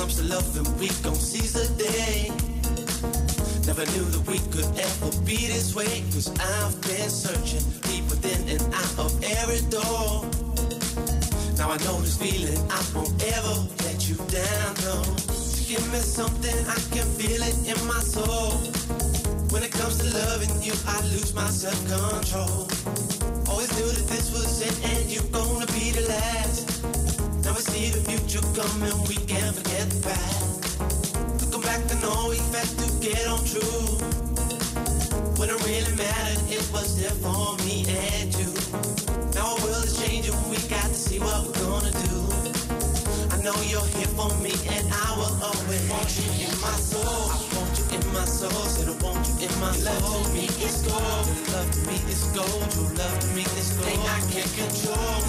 comes to loving, we gon' seize the day. Never knew that we could ever be this way. Cause I've been searching deep within and out of every door. Now I know this feeling, I won't ever let you down, no. So give me something, I can feel it in my soul. When it comes to loving you, I lose my self-control. Always knew that this was it, and you're gonna be the last see the future coming, we can't forget the past. Looking back to know we had to get on true. When it really mattered, it was there for me and you. Now our world is changing, we got to see what we're gonna do. I know you're here for me, and I will always want you in my soul. I want you in my soul, said I want you in my soul. Love to me is gold, your love to me is gold, your love to me is gold. Thing I can't control,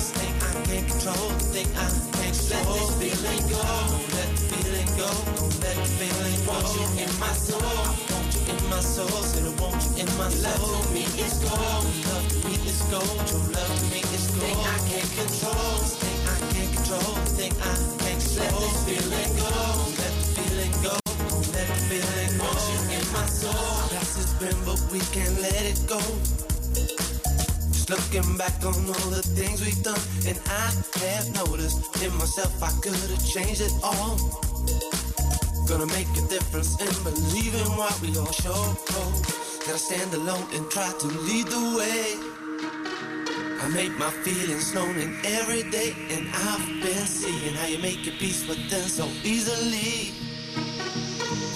can't control the thing I can't control. Let this feeling go. Don't let the feeling go. Don't let the feeling go. Want you in my soul. I want you in my soul. Said I want you in my soul. Love to me is gold. Love to me is gold. Your love to me is gold. Thing I can't control. Thing I can't control. Thing I can't control. Let this feeling go. Don't let the feeling go. Don't let the feeling go. Want you in my soul. But we can't let it go. Looking back on all the things we've done, and I have noticed in myself I could have changed it all. Gonna make a difference in believing what we all show. Gotta stand alone and try to lead the way. I make my feelings known in every day, and I've been seeing how you make your peace with them so easily.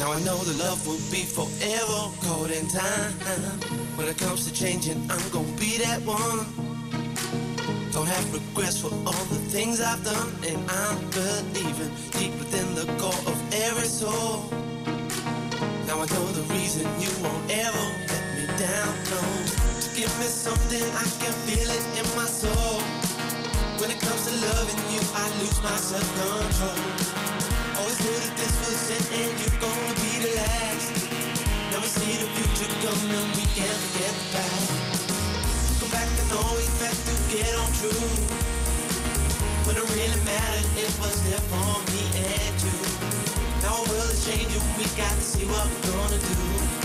Now I know the love will be forever caught in time. When it comes to changing, I'm gonna be that one. Don't have regrets for all the things I've done, and I'm believing deep within the core of every soul. Now I know the reason you won't ever let me down. No, give me something I can feel it in my soul. When it comes to loving you, I lose my self control. Always knew that this was it and you're gonna be the last. Never see the future coming, we can't forget the past. Go back and always back to get on true. When it really mattered, it was there for me and you. Now our world is changing, we got to see what we're gonna do.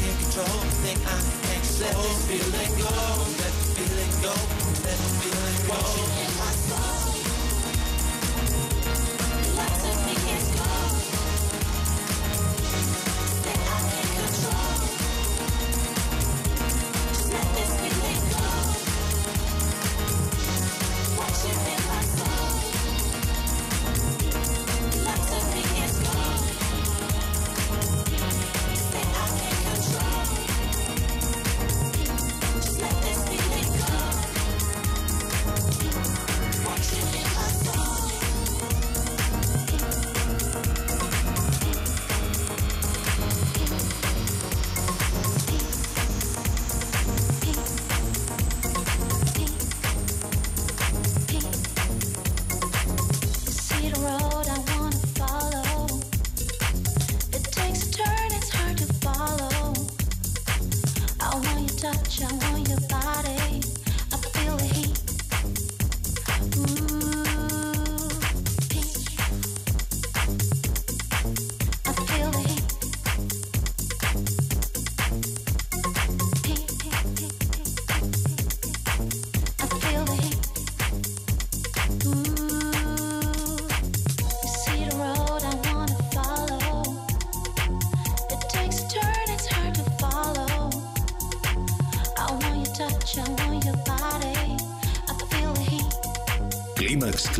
can't control, thing I can't let this feeling go. Let the feeling go. Let the feeling go. In my soul. The I can't control. Just let this feeling go. Want you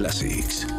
Classics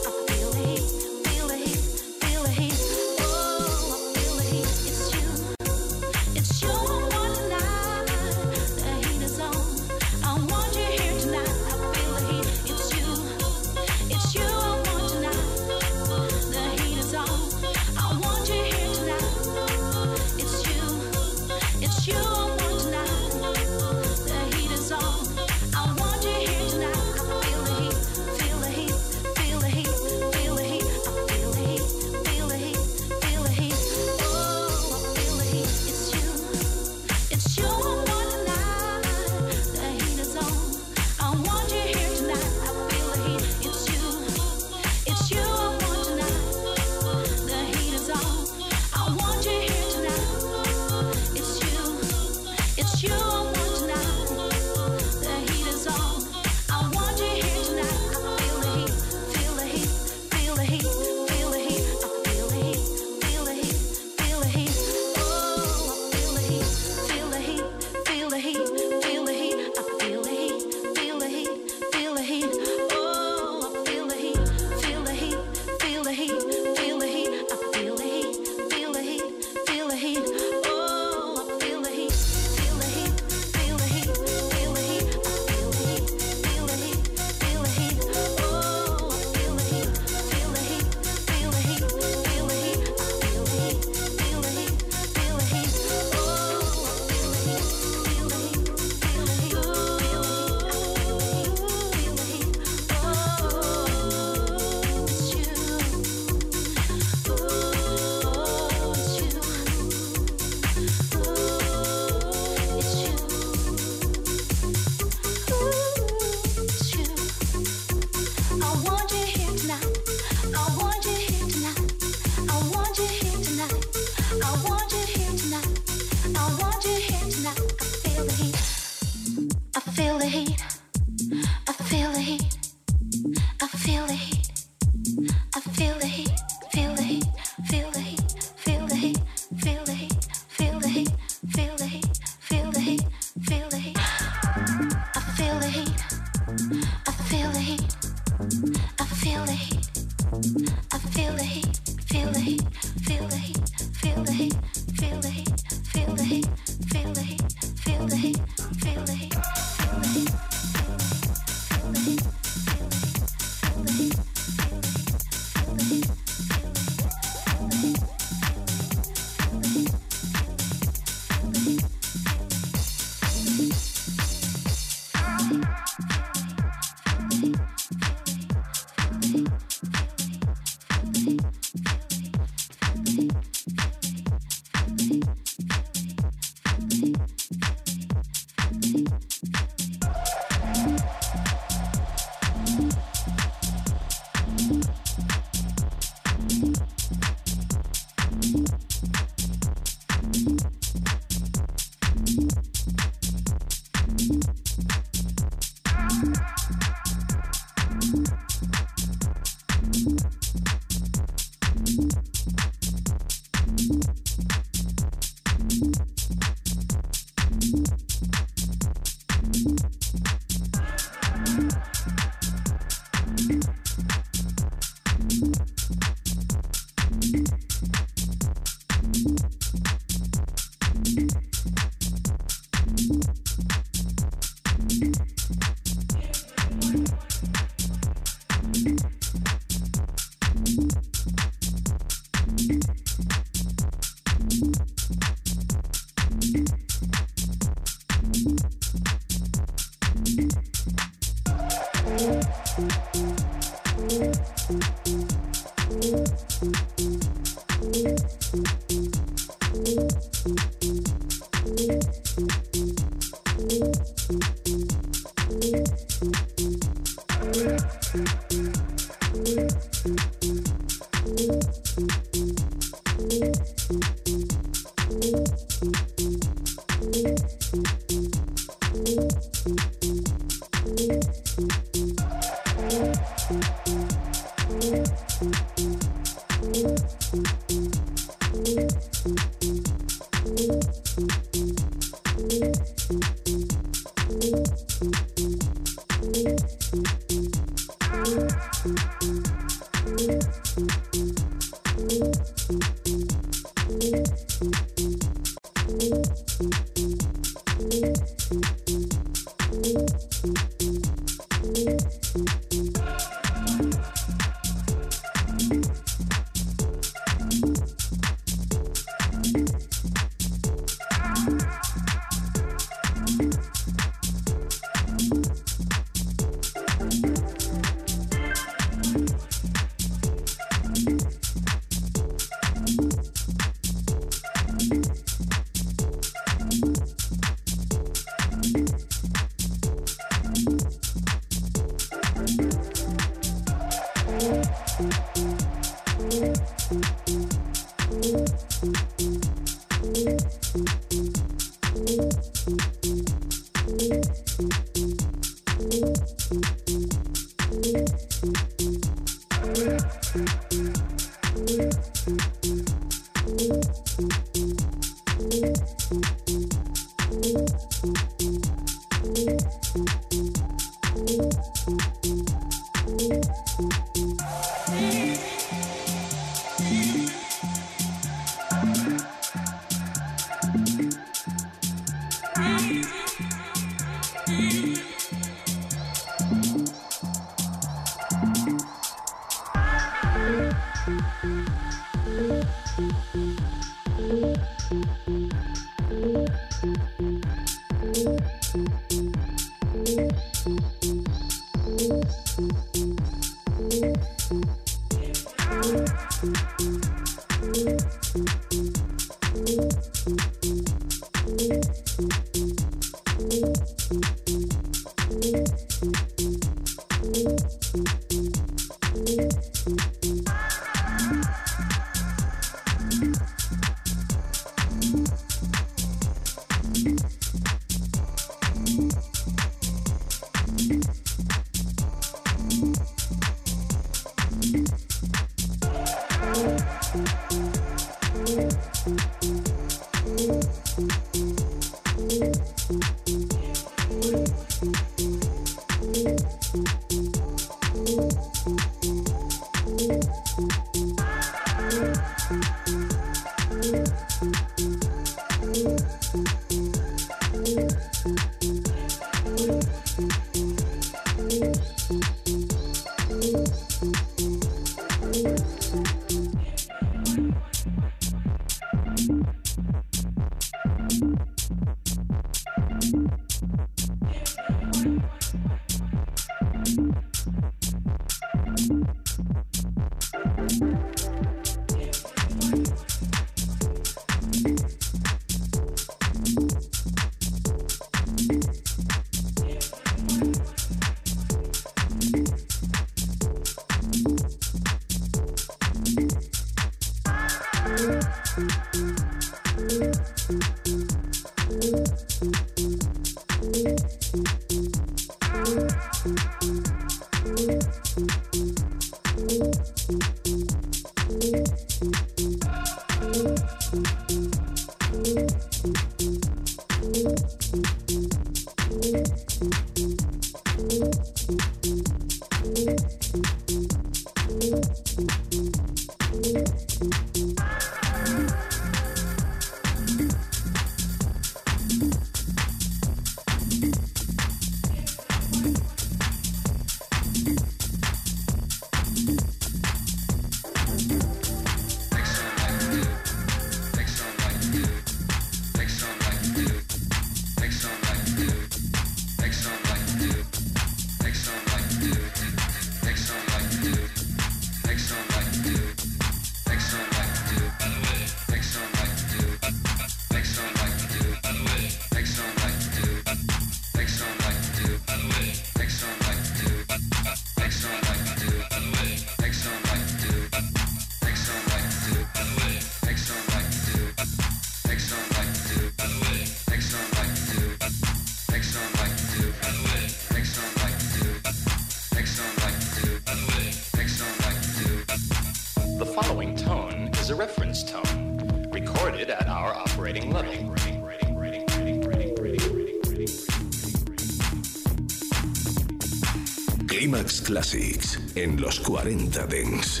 Classics en los 40 Dents.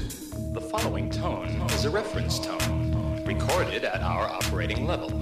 The following tone is a reference tone, recorded at our operating level.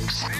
Thanks.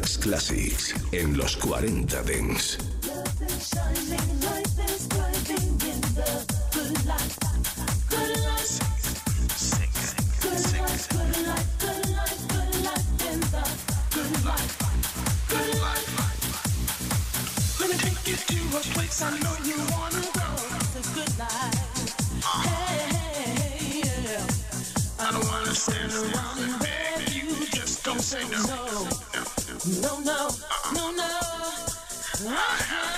Classics en los 40 Dents. say no. no. no, no, no, no.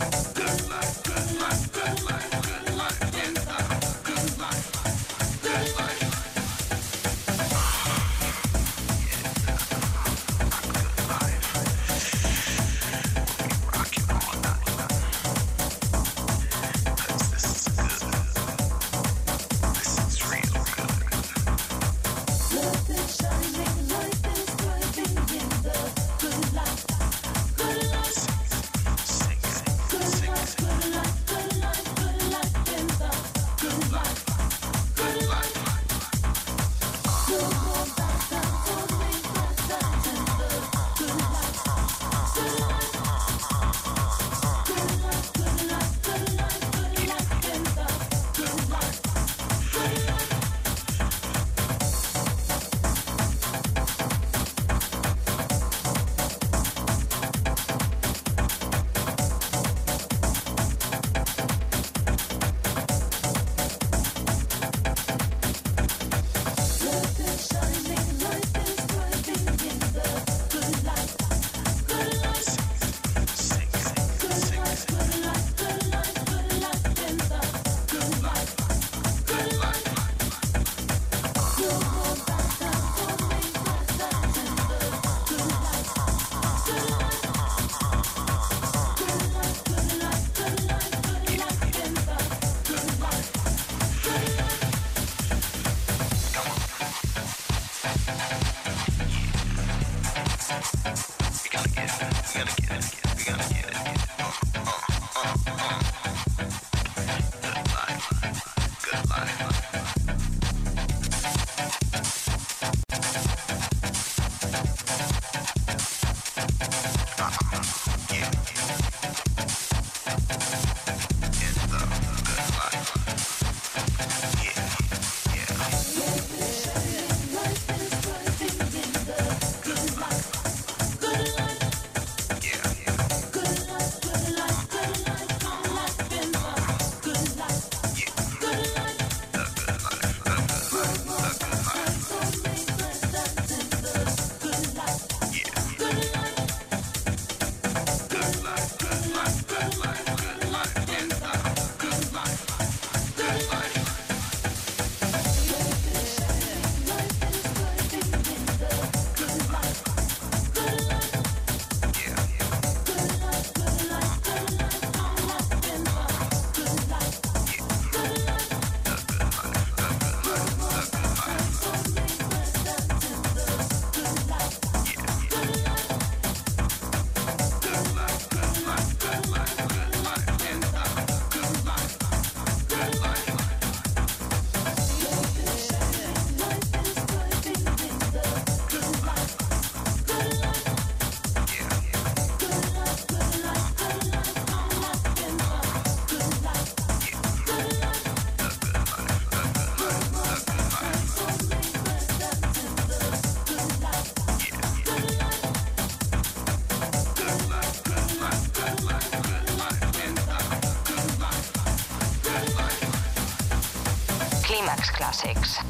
good life good life good life six.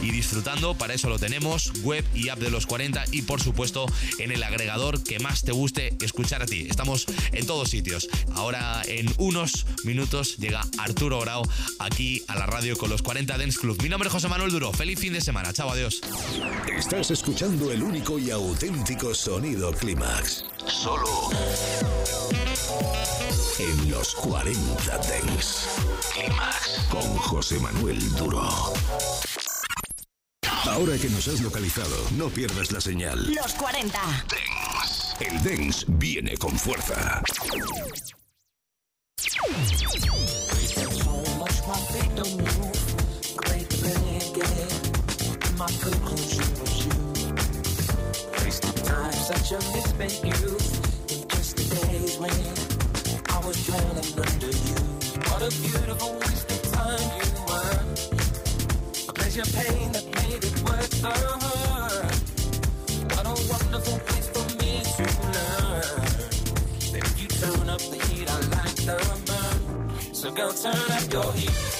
y disfrutando. Para eso lo tenemos, web y app de los 40 y por supuesto en el agregador que más te guste escuchar a ti. Estamos en todos sitios. Ahora en unos minutos llega Arturo Grau aquí a la radio con los 40 Dance Club. Mi nombre es José Manuel Duro. Feliz fin de semana. Chao, adiós. Estás escuchando el único y auténtico sonido Clímax. Solo en los 40 Dents. Clímax con José Manuel Duro. Ahora que nos has localizado, no pierdas la señal. Los 40. Dance. El Dance viene con fuerza. Such a misspent youth in just the days when I was drowning under you. What a beautiful waste of time you were. Pain that made it worth the hurt. What a wonderful place for me to learn. You turn up the heat, I like the burn. So go turn up your heat.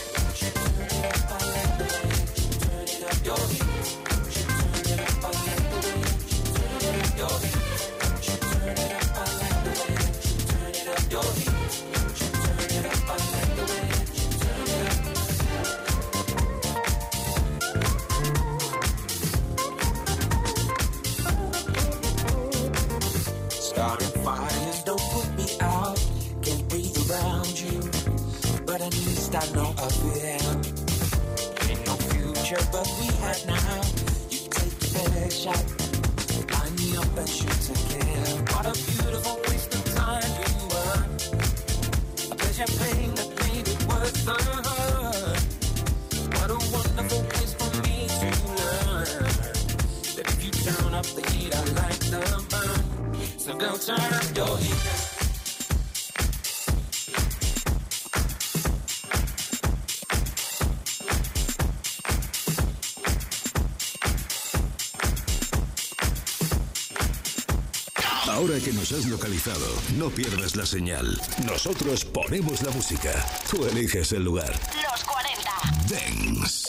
Nos has localizado, no pierdas la señal. Nosotros ponemos la música. Tú eliges el lugar. Los 40. Dance.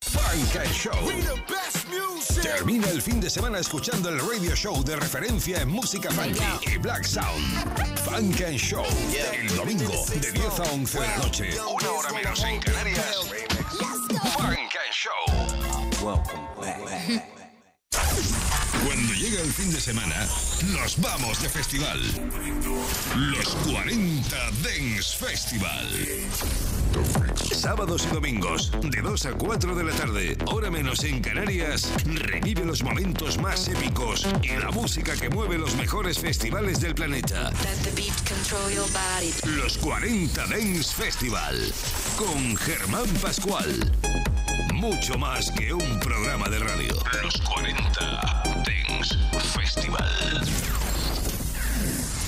Funk and Show. Termina el fin de semana escuchando el radio show de referencia en música funky y black sound. Funk and Show. El domingo de 10 a 11 de la noche. Una hora menos en Canarias. Funk and Show. Cuando llega el fin de semana, nos vamos de festival. Los 40 Dance Festival. Sábados y domingos, de 2 a 4 de la tarde, hora menos en Canarias, revive los momentos más épicos y la música que mueve los mejores festivales del planeta. Los 40 Dance Festival. Con Germán Pascual. Mucho más que un programa de radio. Los 40 Dance Festival.